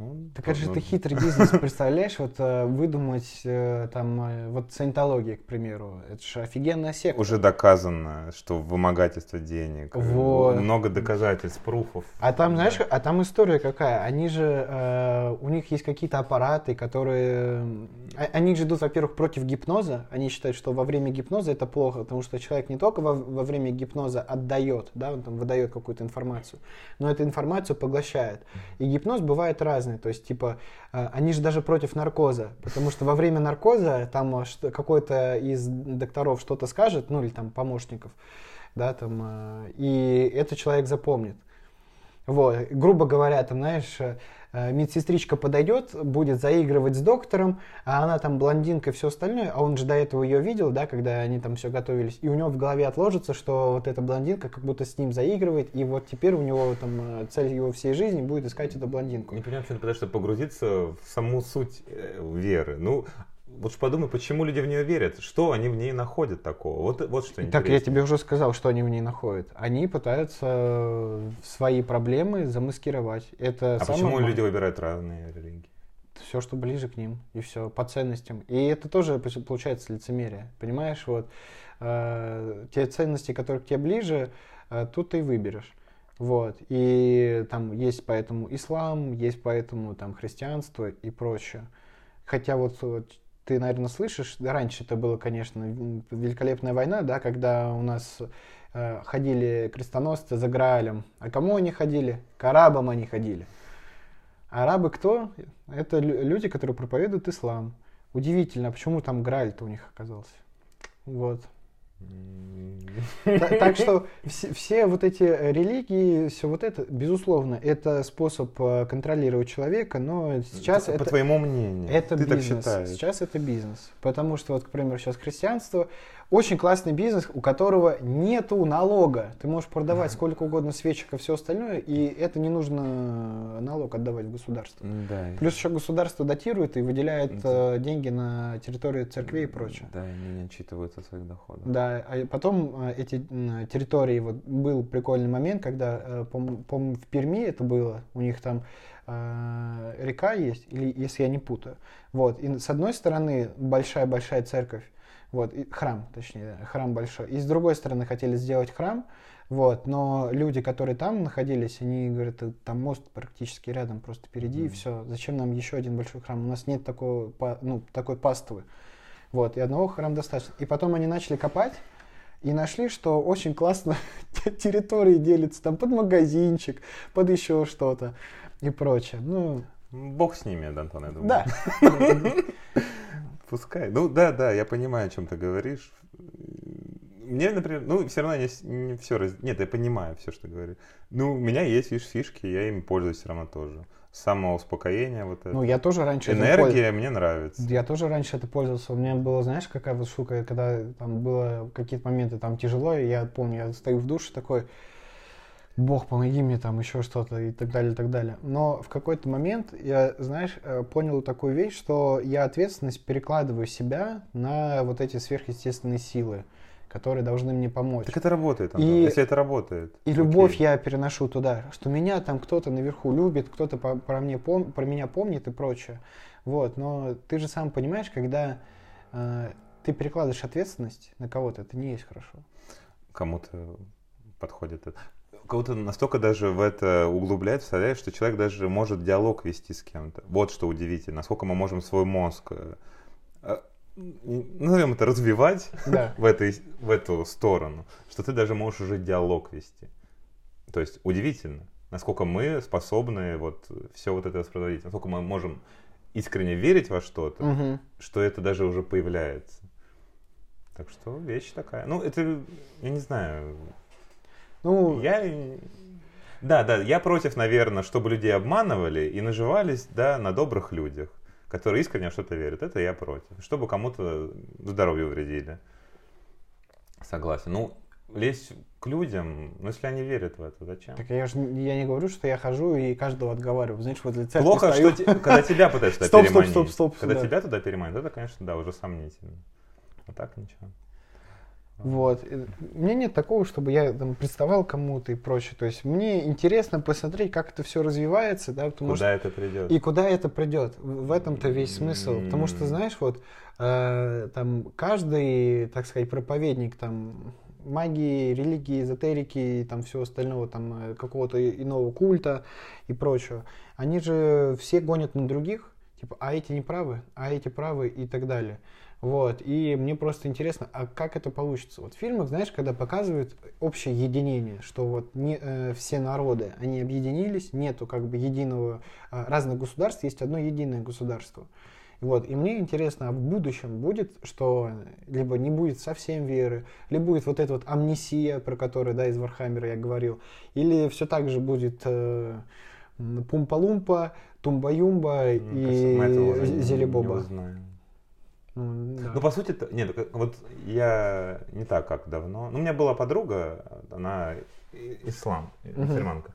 Ну, Так это же ты хитрый бизнес, представляешь, вот э, выдумать э, там, э, вот саентология, к примеру, это же офигенная секта. Уже доказано, что вымогательство денег. Вот. Много доказательств, пруфов. А там, знаешь, а там история какая? Они же, у них есть какие-то аппараты, которые... Они же идут, во-первых, против гипноза. Они считают, что во время гипноза это плохо, потому что человек не только во, во время гипноза отдает, да, он там выдает какую-то информацию, но эту информацию поглощает. И гипноз бывает разный. То есть, типа, э, они же даже против наркоза, потому что во время наркоза там э, какой-то из докторов что-то скажет, ну или там помощников, да, там, э, и этот человек запомнит. Вот, грубо говоря, там, знаешь, э, э, медсестричка подойдет, будет заигрывать с доктором, а она там блондинка и все остальное, а он же до этого ее видел, да, когда они там все готовились, и у него в голове отложится, что вот эта блондинка как будто с ним заигрывает, и вот теперь у него там э, цель его всей жизни будет искать эту блондинку. Не понимаю, почему ты пытаешься погрузиться в саму суть веры. Ну, вот подумай, почему люди в нее верят? Что они в ней находят такого? Вот, вот что Так, я интересно. тебе уже сказал, что они в ней находят. Они пытаются э, свои проблемы замаскировать. Это А почему главное. люди выбирают разные религии? все, что ближе к ним, и все, по ценностям. И это тоже получается лицемерие, понимаешь, вот э, те ценности, которые к тебе ближе, э, тут ты и выберешь. Вот. И там есть поэтому ислам, есть поэтому там христианство и прочее. Хотя вот, вот ты, наверное, слышишь, раньше это было, конечно, великолепная война, да, когда у нас э, ходили крестоносцы за Граалем. А кому они ходили? К арабам они ходили. Арабы кто? Это лю- люди, которые проповедуют ислам. Удивительно, а почему там Грааль-то у них оказался. Вот. Та- Так что все, все вот эти религии, все вот это, безусловно, это способ э, контролировать человека, но сейчас По это, твоему мнению. это ты так считаешь. Сейчас это бизнес. Потому что, вот, к примеру, сейчас христианство очень классный бизнес, у которого нету налога. Ты можешь продавать сколько угодно свечек и все остальное, и это не нужно налог отдавать в государство. Да. Плюс еще государство датирует и выделяет э, деньги на территории церквей и прочее. Да, они не отчитываются о своих доходах. Да, а потом э, эти территории, вот был прикольный момент, когда, э, пом- пом- в Перми это было, у них там э, река есть, или если я не путаю. Вот, и с одной стороны большая-большая церковь, вот, и храм, точнее, да, храм большой. И с другой стороны хотели сделать храм, вот, но люди, которые там находились, они говорят, «Э, там мост практически рядом, просто впереди, и Мгм. все. Зачем нам еще один большой храм? У нас нет такого, ну, такой паствы. Вот, и одного храма достаточно. И потом они начали копать, и нашли, что очень классно территории делятся там под магазинчик, под еще что-то и прочее. Ну, Бог с ними, Антон, я думаю. да. Пускай. Ну да, да, я понимаю, о чем ты говоришь. Мне, например, ну, все равно не, все раз... Нет, я понимаю все, что ты говоришь. Ну, у меня есть, видишь, фишки, я ими пользуюсь все равно тоже. Самоуспокоение вот это. Ну, я тоже раньше... этим польз- Энергия мне нравится. Я тоже раньше это пользовался. У меня было, знаешь, какая вот штука, когда там было какие-то моменты там тяжело, и я помню, я стою в душе такой, Бог, помоги мне там еще что-то и так далее, и так далее. Но в какой-то момент я, знаешь, э, понял такую вещь, что я ответственность перекладываю себя на вот эти сверхъестественные силы, которые должны мне помочь. Так это работает, Антон, И- если это работает. И любовь окей. я переношу туда, что меня там кто-то наверху любит, кто-то по- про, мне пом- про меня помнит и прочее. Вот, но ты же сам понимаешь, когда э, ты перекладываешь ответственность на кого-то, это не есть хорошо. Кому-то подходит это. Кого-то настолько даже в это углубляет, представляешь, что человек даже может диалог вести с кем-то. Вот что удивительно, насколько мы можем свой мозг, э, э, назовем это, развивать Да. в, этой, в эту сторону, что ты даже можешь уже диалог вести. То есть удивительно, насколько мы способны вот все вот это воспроизводить, насколько мы можем искренне верить во что-то, Мгм. что это даже уже появляется. Так что вещь такая. Ну, это, я не знаю, Ну, я... Да, да, я против, наверное, чтобы людей обманывали и наживались, да, на добрых людях. которые искренне что-то верят. Это я против. Чтобы кому-то здоровье вредили. Согласен. Ну, лезть к людям, ну, если они верят в это, зачем? Так я же я не говорю, что я хожу и каждого отговариваю. Знаешь, вот церкви Плохо, стою. что те- когда тебя пытаются туда Стоп, стоп, переманить. стоп, стоп, Когда да. тебя туда переманить, это, конечно, да, уже сомнительно. А так ничего. Вот. И Мне нет такого, чтобы я там представал кому-то и прочее. То есть мне интересно посмотреть, как это все развивается, да, потому Куда это придет? что и куда это придет. В этом-то весь смысл. Потому что, знаешь, вот э, там каждый, так сказать, проповедник там магии, религии, эзотерики и там всего остального, там э, какого-то иного культа и прочего, они же все гонят на других, типа, а эти не правы, а эти правы и так далее. Вот, и мне просто интересно, а как это получится? Вот в фильмах, знаешь, когда показывают общее единение, что вот не, э, все народы, они объединились, нету как бы единого, э, разных государств, есть одно единое государство. Вот, и мне интересно, а в будущем будет, что либо не будет совсем веры, либо будет вот эта вот Омниссия, про которую, да, из Warhammer а я говорил, или все так же будет э, Пумпа-Лумпа, Тумба-Юмба и не- не Зелебоба. Ну, да. Ну, по сути, нет, вот я не так, как давно. Ну, у меня была подруга, она ислам, мусульманка.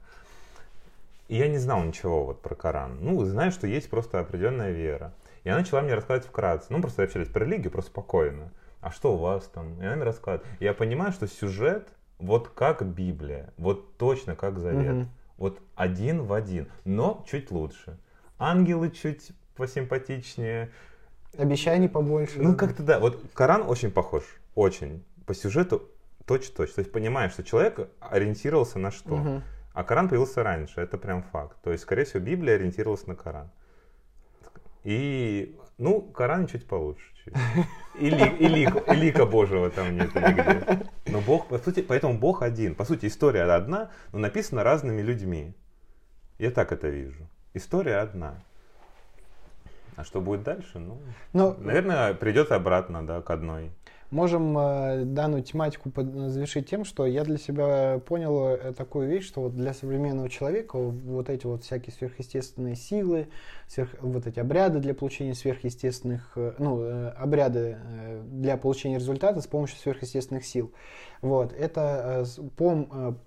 И я не знал ничего вот про Коран. Ну, знаю, что есть просто определенная вера. И она начала мне рассказывать вкратце. Ну, просто общались про религию, просто спокойно. А что у вас там? И она мне рассказывает. И я понимаю, что сюжет вот как Библия, вот точно как Завет. Мгм. Вот один в один, но чуть лучше. Ангелы чуть посимпатичнее, Обещаний побольше. ну, как-то да. Вот Коран очень похож. Очень. По сюжету точь-точь. То есть понимаешь, что человек ориентировался на что. Мгм. А Коран появился раньше. Это прям факт. То есть, скорее всего, Библия ориентировалась на Коран. И, ну, Коран чуть получше. чуть. И, ли- и лик- и лика Божьего там нет нигде. Но Бог, по сути, поэтому Бог один. По сути, история одна, но написана разными людьми. Я так это вижу. История одна. А что будет дальше? Ну, Ну, Наверное, придется обратно, да, к одной. Можем э, данную тематику завершить тем, что я для себя понял э, такую вещь, что вот для современного человека вот эти вот всякие сверхъестественные силы, сверх, вот эти обряды для получения сверхъестественных, э, ну, обряды для получения результата с помощью сверхъестественных сил. Вот, это пом,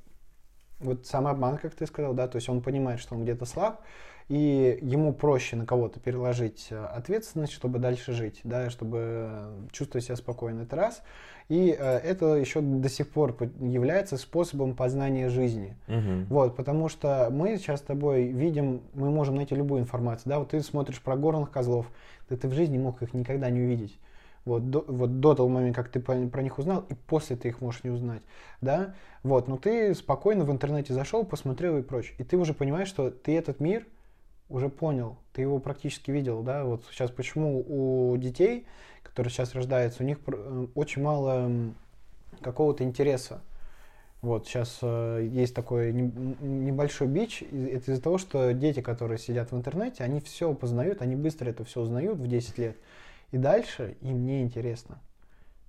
вот самообман, как ты сказал, да, то есть он понимает, что он где-то слаб, и ему проще на кого-то переложить э, ответственность, чтобы дальше жить, да, чтобы э, чувствовать себя спокойно. Это раз. И э, это еще до сих пор по- является способом познания жизни. Вот, потому что мы сейчас с тобой видим, мы можем найти любую информацию, да, вот ты смотришь про горных козлов, да ты в жизни мог их никогда не увидеть. Вот до, вот до того момента, как ты про, них узнал, и после ты их можешь не узнать, да, вот, но ты спокойно в интернете зашел, посмотрел и прочее, и ты уже понимаешь, что ты этот мир уже понял, ты его практически видел, да, вот сейчас почему у детей, которые сейчас рождаются, у них э, очень мало какого-то интереса, вот сейчас э, есть такой небольшой бич, это из-за того, что дети, которые сидят в интернете, они все познают, они быстро это все узнают в 10 лет, и дальше им не интересно.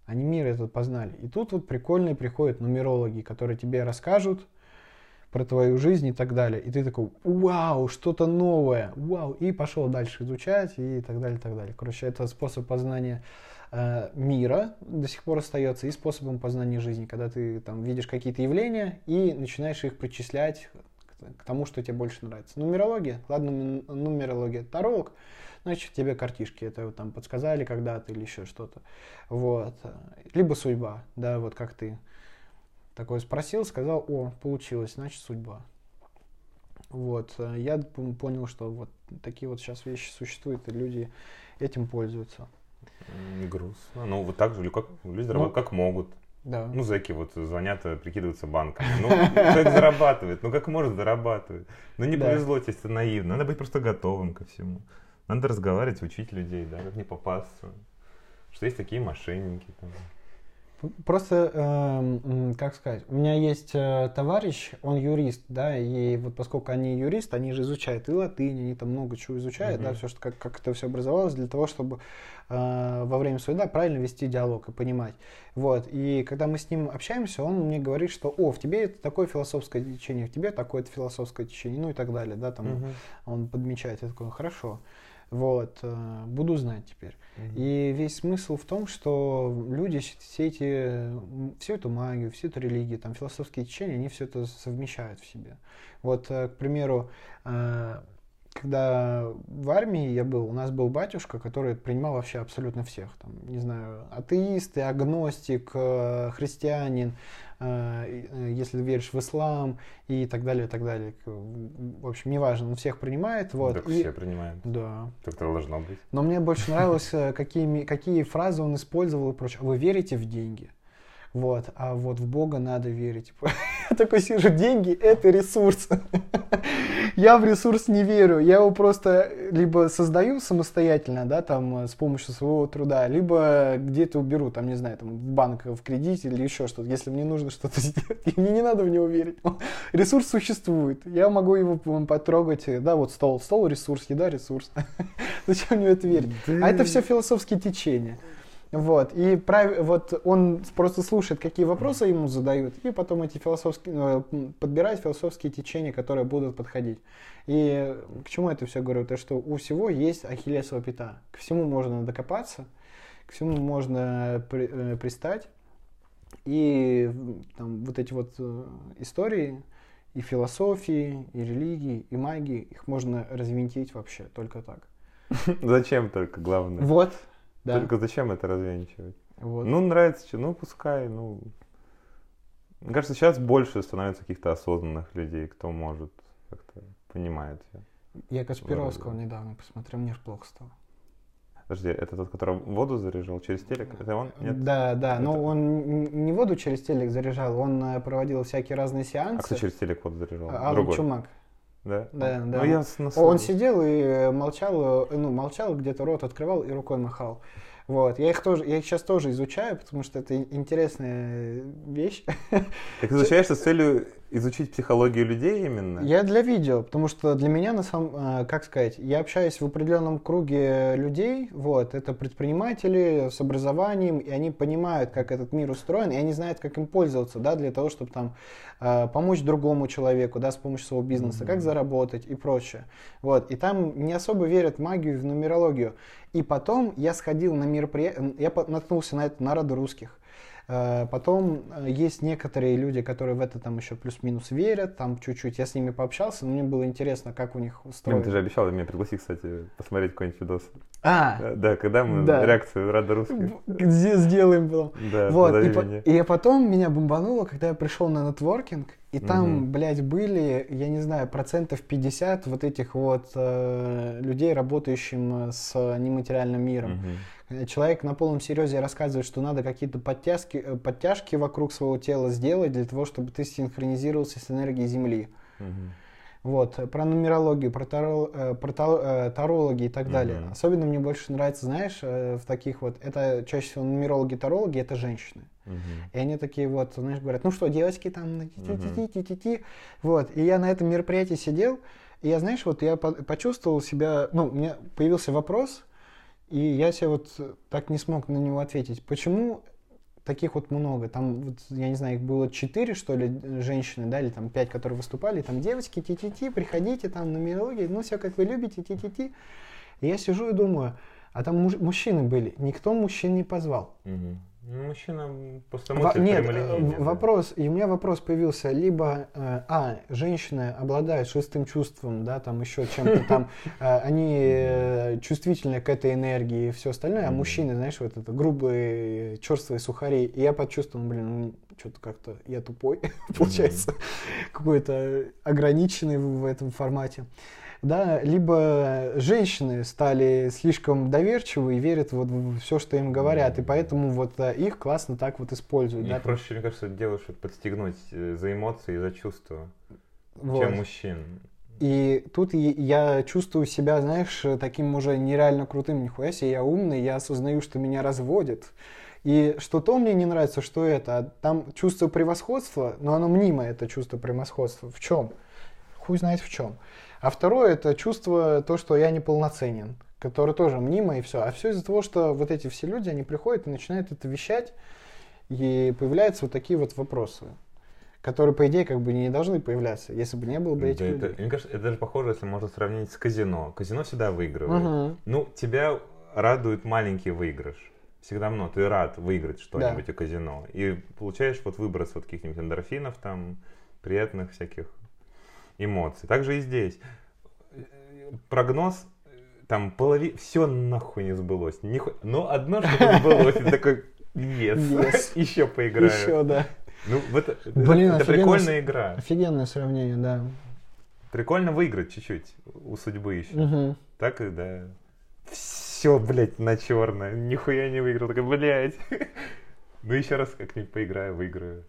Они мир этот познали. И тут вот прикольные приходят нумерологи, которые тебе расскажут про твою жизнь и так далее. И ты такой, вау, что-то новое, вау, и пошел дальше изучать и так далее, и так далее. Короче, это способ познания э, мира до сих пор остается и способом познания жизни, когда ты там видишь какие-то явления и начинаешь их причислять к- тому, что тебе больше нравится. Нумерология, ладно, нумерология, таролог, значит, тебе картишки это вот там подсказали когда-то или еще что-то. Вот. Либо судьба, да, вот как ты такой спросил, сказал, о, получилось, значит, судьба. Вот, э, я понял, что вот такие вот сейчас вещи существуют, и люди этим пользуются. М, Грустно. Ну, вот так же, как, люди зарабатывают, как могут. Да. Ну, зэки вот звонят, э, прикидываются банками. Ну, человек зарабатывает. Ну, как может зарабатывает? Ну, не повезло тебе, это наивно. Надо быть просто готовым ко всему. Надо разговаривать, учить людей, да, как не попасться. Что есть такие мошенники. Там. Просто, эм, как сказать, у меня есть э, товарищ, он юрист, да, и вот поскольку они юрист, они же изучают и латынь, они там много чего изучают, да, Мгм. все, что как, как это все образовалось, для того, чтобы э, во время суда правильно вести диалог и понимать. Вот, и когда мы с ним общаемся, он мне говорит, что, о, в тебе это такое философское течение, в тебе такое-то философское течение, ну и так далее, да, там Мгм. он подмечает, я такой, хорошо. Вот, э, буду знать теперь. И весь смысл в том, что люди все эти, всю эту магию, всю эту религию, там, философские течения, они все это совмещают в себе. Вот, э, к примеру, э, когда в армии я был, у нас был батюшка, который принимал вообще абсолютно всех. Там, не знаю, атеисты, агностик, христианин, если веришь в ислам и так далее, и так далее. В общем, неважно, он всех принимает. Вот. Так и... все принимают. Да. Так это должно быть. Но мне больше нравилось, какие, какие фразы он использовал и прочее. Вы верите в деньги? Вот, а вот в Бога надо верить. Я такой сижу, деньги – это ресурс. Я в ресурс не верю. Я его просто либо создаю самостоятельно, да, там, с помощью своего труда, либо где-то уберу, там, не знаю, там, в банк, в кредите или еще что-то, если мне нужно что-то сделать. И мне не надо в него верить. Ресурс существует. Я могу его потрогать. Да, вот стол. Стол – ресурс, еда – ресурс. Зачем мне это верить? А это все философские течения. Вот, и прав... вот он просто слушает, какие вопросы ему задают, и потом эти философские, э, подбирает философские течения, которые будут подходить. И к чему это все говорю? То, что у всего есть ахиллесова пята. К всему можно докопаться, к всему можно при, э, пристать. И там, вот эти вот э, истории, и философии, и религии, и магии, их можно развинтить вообще только так. Зачем только, главное? Вот, да. Только зачем это развенчивать? Вот. Ну, нравится, ну, пускай, ну... Мне кажется, сейчас больше становится каких-то осознанных людей, кто может как-то понимает. Я Каспировского недавно посмотрел, мне же плохо стало. Подожди, это тот, который воду заряжал через телек? Это он? Нет? Да, да, это... но он не воду через телек заряжал, он э, проводил всякие разные сеансы. А кто через телек воду заряжал? Алан Другой. Чумак. Да? Да, да. Ну, я Он сидел и молчал, э, ну, молчал, где-то рот открывал и рукой махал. Вот. Я их тоже, я их сейчас тоже изучаю, потому что это интересная вещь. Так изучаешь с целью изучить психологию людей именно? Я для видео, потому что для меня, на самом, как сказать, я общаюсь в определенном круге людей, вот, это предприниматели с образованием, и они понимают, как этот мир устроен, и они знают, как им пользоваться, да, для того, чтобы там а, помочь другому человеку, да, с помощью своего бизнеса, mm-hmm. как заработать и прочее. Вот, и там не особо верят в магию, в нумерологию. И потом я сходил на мероприятие, я наткнулся на это на Раду русских. Э, потом э, есть некоторые люди, которые в это там еще плюс-минус верят, там чуть-чуть. Я с ними пообщался, но мне было интересно, как у них устроено. Ты же обещал меня пригласить, кстати, посмотреть какой-нибудь видос. А! Да, когда мы да. реакцию Рада Русских. Где сделаем потом. Да, вот, и, по, и потом меня бомбануло, когда я пришел на нетворкинг, и там, угу. блядь, были, я не знаю, процентов 50 вот этих вот э, людей, работающим с нематериальным миром. Угу. Человек на полном серьезе рассказывает, что надо какие-то подтяжки, э, подтяжки вокруг своего тела сделать для того, чтобы ты синхронизировался с энергией Земли. Угу. Вот, про нумерологию, про, таро, э, про таро, тарологи и так mm-hmm. далее. Особенно мне больше нравится, знаешь, в таких вот, это чаще всего нумерологи, тарологи, это женщины. Uh-huh. И они такие вот, знаешь, говорят, ну что, девочки там, ти-ти-ти-ти-ти-ти. Вот, и я на этом мероприятии сидел, и я, знаешь, вот я почувствовал себя, ну, у меня появился вопрос, и я себе вот так не смог на него ответить. Почему таких вот много? Там, вот, я не знаю, их было четыре, что ли, женщины, да, или там пять, которые выступали, там девочки, ти-ти-ти, приходите, там, на нумерология, ну, все как вы любите, ти-ти-ти. И я сижу и думаю, а там муж, мужчины были, никто мужчин не позвал. Uh-huh. Ну, мужчина просто Во, Нет, э, вопрос, и у меня вопрос появился, либо, э, а, женщины обладают шестым чувством, да, там еще чем-то там, э, они э, чувствительны к этой энергии и все остальное, а мужчины, знаешь, вот это грубые, черствые сухари, и я почувствовал, блин, ну, что-то как-то я тупой, получается, какой-то ограниченный в этом формате да, либо женщины стали слишком доверчивы и верят вот в все, что им говорят, и поэтому вот э, их классно так вот используют. Их да, проще, мне кажется, чтобы подстегнуть э, за эмоции и за чувства, вот. чем мужчин. И тут я чувствую себя, знаешь, таким уже нереально крутым, нихуя себе, я умный, я осознаю, что меня разводит. И что то мне не нравится, что это. Там чувство превосходства, но оно мнимое, это чувство превосходства. В чем? Хуй знает в чем. А второе это чувство то, что я неполноценен, которое тоже мнимо и все. А все из-за того, что вот эти все люди, они приходят и начинают это вещать, и появляются вот такие вот вопросы. которые, по идее, как бы не должны появляться, если бы не было бы этих Да, людей. это, мне кажется, это даже похоже, если можно сравнить с казино. Казино всегда выигрывает. Мгм. Ну, тебя радует маленький выигрыш. Всегда много. Ты рад выиграть что-нибудь у казино. И получаешь вот выброс вот каких-нибудь эндорфинов, там, приятных всяких эмоций. Также и здесь. Прогноз, там, полови... все нахуй не сбылось. Ниху... Но одно что-то сбылось. Ты такой, yes, Yes. еще поиграю. Еще, да. Ну, это, Блин, это прикольная игра. Офигенное сравнение, да. Прикольно выиграть чуть-чуть у судьбы еще. Мгм. Так и да. Все, блядь, на черное. Нихуя не выиграл. Такой, блядь. Ну еще раз как-нибудь поиграю, выиграю.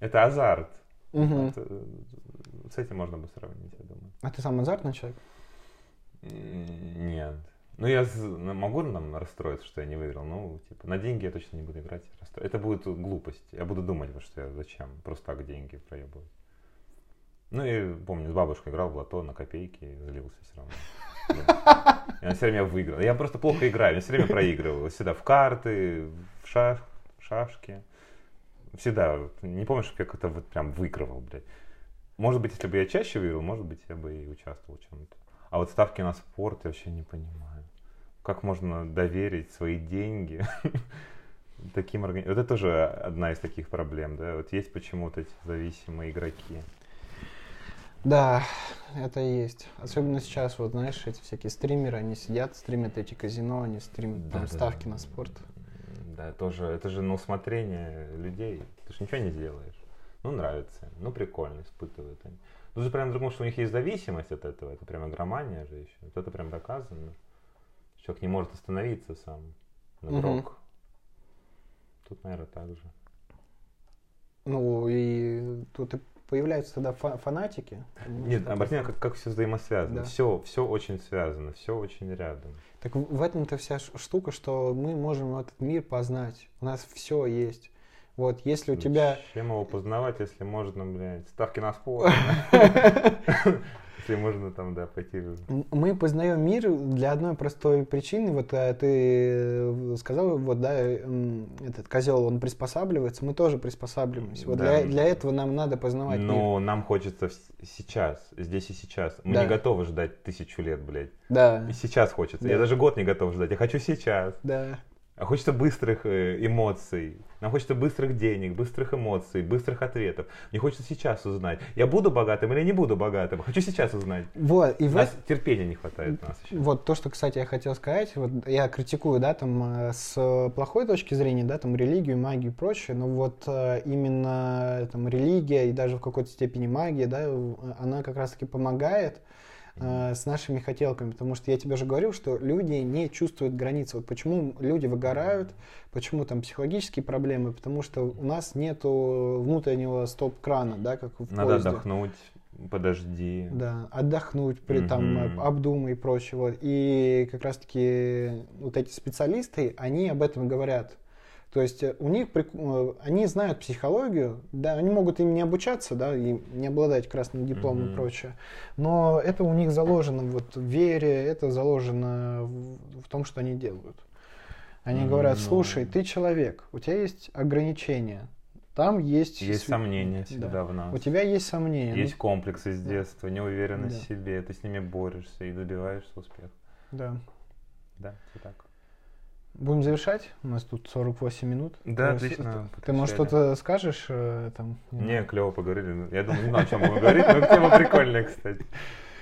Это азарт. Мгм. Это, с этим можно бы сравнить, я думаю. А ты сам азартный человек? Нет. Ну, я ну, могу нам расстроиться, что я не выиграл. Ну, типа, на деньги я точно не буду играть. Это будет глупость. Я буду думать, что я зачем. Просто так деньги проебывать. Ну, и помню, с бабушкой играл в лото на копейки и злился все равно. Да. И она все время выиграла. Я просто плохо играю, я все время проигрывал. Всегда в карты, в шаш, шашки. Всегда. Не помню, что я как-то вот прям выигрывал, блядь. Может быть, если бы я чаще выиграл, может быть, я бы и участвовал в чем-то. А вот ставки на спорт я вообще не понимаю. Как можно доверить свои деньги таким организациям? Вот это тоже одна из таких проблем, да? Вот есть почему-то эти зависимые игроки. Да, это есть. Особенно сейчас, вот знаешь, эти всякие стримеры, они сидят, стримят эти казино, они стримят там, Да-да-да. ставки на спорт. Да, тоже, это же на усмотрение людей. Ты же ничего не сделаешь. Ну, нравится, ну, прикольно, испытывают они. Ну, же прям думал, что у них есть зависимость от этого, это прям игромания же еще. Вот это прям доказано. Человек не может остановиться сам, игрок. Тут, наверное, так же. Ну и тут и появляются тогда фа- фанатики. Нет, внимание, как, как все взаимосвязано. Да. Все, все очень связано, все очень рядом. Так в этом-то вся штука, что мы можем этот мир познать. У нас все есть. Вот, если у тебя... Чем его познавать, если можно, блядь, ставки на спорт? Если можно там, да, пойти... Мы познаем мир для одной простой причины. Вот э, ты э, сказал, вот, да, м, этот козел, он приспосабливается, мы тоже приспосабливаемся. Вот Да. для, для этого нам надо познавать мир. Но нам хочется сейчас, здесь и сейчас. Мы Да. не готовы ждать тысячу лет, блядь. Да, И сейчас хочется. Я Да. даже год не готов ждать. Я хочу сейчас. да. А хочется быстрых э, эмоций. Нам хочется быстрых денег, быстрых эмоций, быстрых ответов. Мне хочется сейчас узнать, я буду богатым или не буду богатым. Хочу сейчас узнать. Вот, и нас терпения не хватает у нас еще. Вот то, что, кстати, я хотел сказать, вот я критикую, да, там, э, с плохой точки зрения, да, там, религию, магию и прочее, но вот э, именно, там, религия и даже в какой-то степени магия, да, она как раз-таки помогает э, с нашими хотелками, потому что я тебе же говорил, что люди не чувствуют границ. Вот почему люди выгорают, почему там психологические проблемы, потому что у нас нету внутреннего стоп-крана, да, как в Надо поезде. отдохнуть, подожди. Да, отдохнуть, при там обдумай и прочее. Вот. И как раз-таки вот эти специалисты, они об этом говорят. То есть э, у них, э, они знают психологию, да, они могут им не обучаться, да, и не обладать красным дипломом и Мгм. прочее, но это у них заложено вот в вере, это заложено в, в том, что они делают. Они М, говорят, ну. слушай, ты человек, у тебя есть ограничения, там есть... Есть сомнения Да. всегда в нас. У тебя есть сомнения. ну, Есть комплексы с детства, неуверенность Да. в себе, ты с ними борешься и добиваешься успеха. Да. Да, все так. Будем завершать? У нас тут 48 минут. Да, Ты- отлично. Ты, может, покачали. что-то скажешь э, там? Не, клево поговорили. Я думаю, не знаю, о чем мы говорить, но тема прикольная, кстати.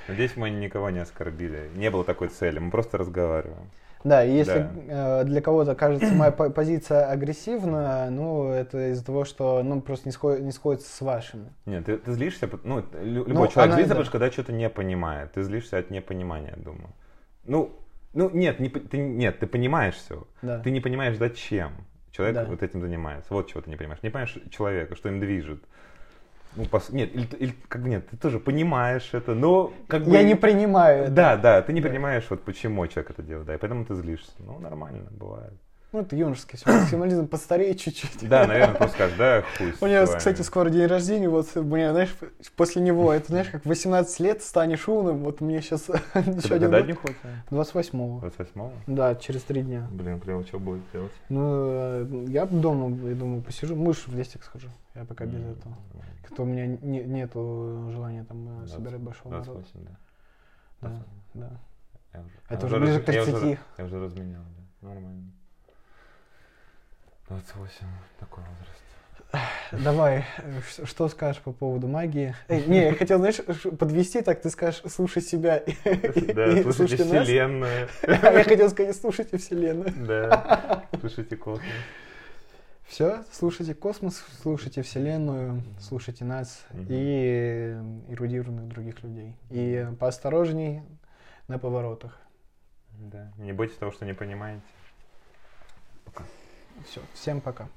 Надеюсь, мы никого не оскорбили. Не было такой цели, мы просто разговариваем. Да, и если э, для кого-то кажется моя по- позиция агрессивна, ну, это из-за того, что, ну, просто не, сход- не сходится с вашими. Нет, ты, ты злишься, ну, лю- любой Ну, человек она- злится, да. потому что когда что-то не понимает. Ты злишься от непонимания, думаю. Ну, ну нет, не, ты, нет, ты понимаешь все. Да. Ты не понимаешь, зачем человек Да. вот этим занимается. Вот чего ты не понимаешь. Не понимаешь человека, что им движет. Ну, пос- Нет, или, или как бы нет, ты тоже понимаешь это, но как бы... Я не принимаю это. Да, да, ты не Да. понимаешь, вот почему человек это делает, да, и поэтому ты злишься. Ну, нормально, бывает. Ну, это юношеский максимализм, постареет чуть-чуть. Да, наверное, просто скажешь, да, хуй У меня, кстати, скоро день рождения, вот, у меня, знаешь, после него, это, знаешь, как в 18 лет станешь умным, вот мне сейчас еще один год. днюхать? 28-го. 28-го? Да, через три дня. Блин, клево, что будет делать? Ну, э, я дома, я думаю, посижу, муж в лестик схожу, я пока без этого. Как-то у меня не- нету желания там э, собирать большого народа. 28, да. Да, да. Это уже ближе к я уже 30. Я уже разменял, да. Нормально. 28, такой возраст. Давай, э, что скажешь по поводу магии? Эй, не, я хотел, знаешь, подвести, так ты скажешь, слушай себя Да, и слушайте нас. вселенную. А я хотел сказать, слушайте Вселенную. Да, слушайте космос. Все, слушайте космос, слушайте Вселенную, слушайте нас Мгм. и э, эрудированных других людей. И поосторожней на поворотах. Да, не бойтесь того, что не понимаете. Все, всем пока.